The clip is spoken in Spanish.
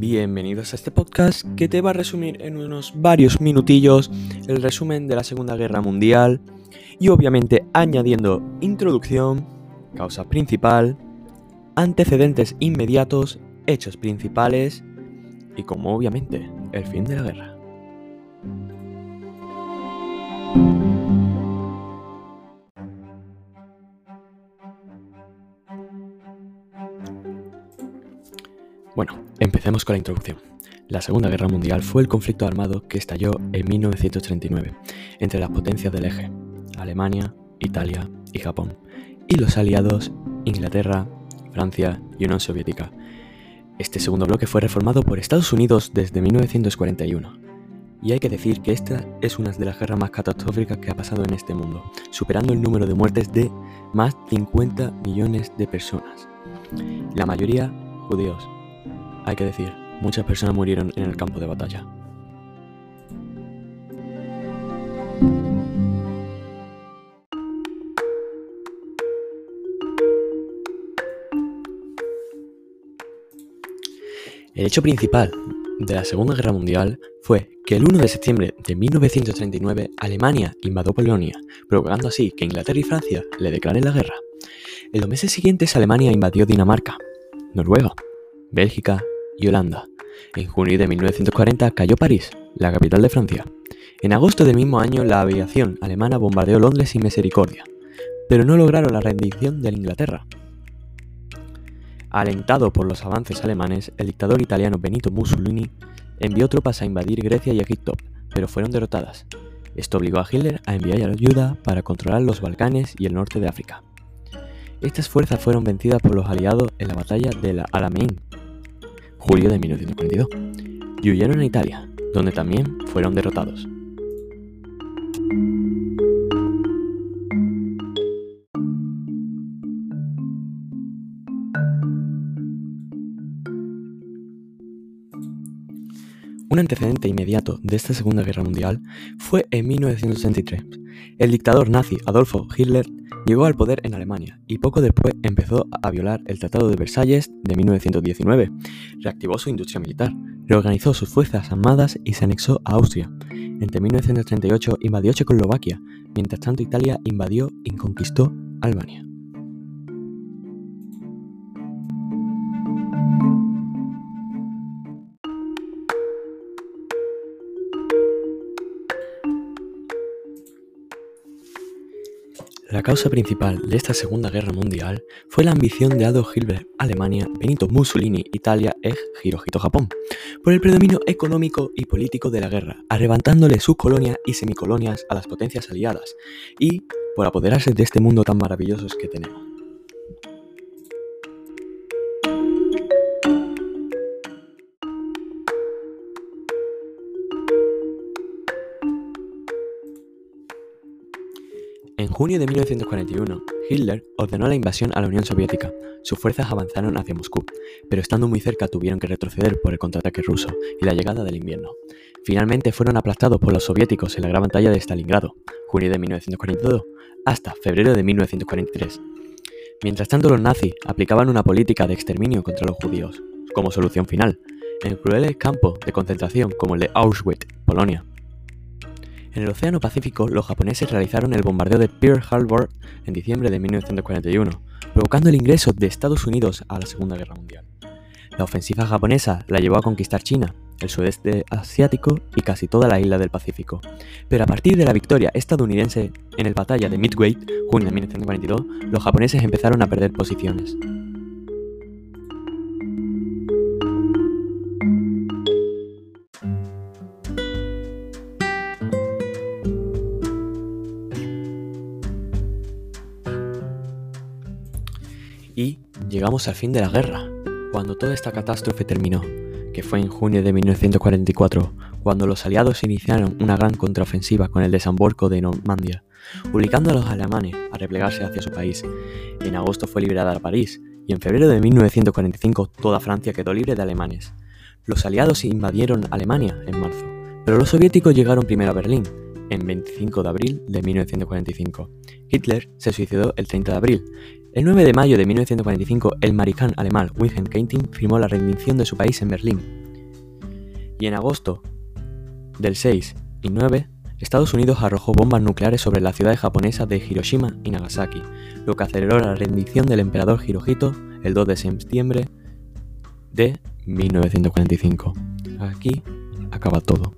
Bienvenidos a este podcast que te va a resumir en unos varios minutillos el resumen de la Segunda Guerra Mundial y obviamente añadiendo introducción, causa principal, antecedentes inmediatos, hechos principales y como obviamente el fin de la guerra. Bueno, empecemos con la introducción. La Segunda Guerra Mundial fue el conflicto armado que estalló en 1939 entre las potencias del eje, Alemania, Italia y Japón, y los aliados Inglaterra, Francia y Unión Soviética. Este segundo bloque fue reformado por Estados Unidos desde 1941. Y hay que decir que esta es una de las guerras más catastróficas que ha pasado en este mundo, superando el número de muertes de más de 50 millones de personas. La mayoría judíos, hay que decir, muchas personas murieron en el campo de batalla. El hecho principal de la Segunda Guerra Mundial fue que el 1 de septiembre de 1939 Alemania invadió Polonia, provocando así que Inglaterra y Francia le declaren la guerra. En los meses siguientes Alemania invadió Dinamarca, Noruega, Bélgica y Holanda. En junio de 1940 cayó París, la capital de Francia. En agosto del mismo año la aviación alemana bombardeó Londres sin misericordia, pero no lograron la rendición de Inglaterra. Alentado por los avances alemanes, el dictador italiano Benito Mussolini envió tropas a invadir Grecia y Egipto, pero fueron derrotadas. Esto obligó a Hitler a enviar ayuda para controlar los Balcanes y el norte de África. Estas fuerzas fueron vencidas por los aliados en la batalla de la Alamein, julio de 1942, y huyeron a Italia, donde también fueron derrotados. Un antecedente inmediato de esta Segunda Guerra Mundial fue en 1963. El dictador nazi Adolfo Hitler llegó al poder en Alemania y poco después empezó a violar el Tratado de Versalles de 1919. Reactivó su industria militar, reorganizó sus fuerzas armadas y se anexó a Austria. Entre 1938 invadió Checoslovaquia, mientras tanto Italia invadió y conquistó Albania. La causa principal de esta Segunda Guerra Mundial fue la ambición de Adolf Hitler, Alemania, Benito Mussolini, Italia e Hirohito, Japón, por el predominio económico y político de la guerra, arrebatándole sus colonias y semicolonias a las potencias aliadas, y por apoderarse de este mundo tan maravilloso que tenemos. En junio de 1941, Hitler ordenó la invasión a la Unión Soviética. Sus fuerzas avanzaron hacia Moscú, pero estando muy cerca tuvieron que retroceder por el contraataque ruso y la llegada del invierno. Finalmente fueron aplastados por los soviéticos en la gran batalla de Stalingrado, junio de 1942, hasta febrero de 1943. Mientras tanto, los nazis aplicaban una política de exterminio contra los judíos, como solución final, en crueles campos de concentración como el de Auschwitz, Polonia. En el Océano Pacífico, los japoneses realizaron el bombardeo de Pearl Harbor en diciembre de 1941, provocando el ingreso de Estados Unidos a la Segunda Guerra Mundial. La ofensiva japonesa la llevó a conquistar China, el sudeste asiático y casi toda la isla del Pacífico. Pero a partir de la victoria estadounidense en el batalla de Midway, junio de 1942, los japoneses empezaron a perder posiciones. Y llegamos al fin de la guerra, cuando toda esta catástrofe terminó, que fue en junio de 1944, cuando los aliados iniciaron una gran contraofensiva con el desembarco de Normandia, obligando a los alemanes a replegarse hacia su país. En agosto fue liberada París, y en febrero de 1945 toda Francia quedó libre de alemanes. Los aliados invadieron Alemania en marzo, pero los soviéticos llegaron primero a Berlín, en 25 de abril de 1945. Hitler se suicidó el 30 de abril el 9 de mayo de 1945, el maricán alemán Wilhelm Keitel firmó la rendición de su país en Berlín. Y en agosto del 6 y 9, Estados Unidos arrojó bombas nucleares sobre la ciudad japonesa de Hiroshima y Nagasaki, lo que aceleró la rendición del emperador Hirohito el 2 de septiembre de 1945. Aquí acaba todo.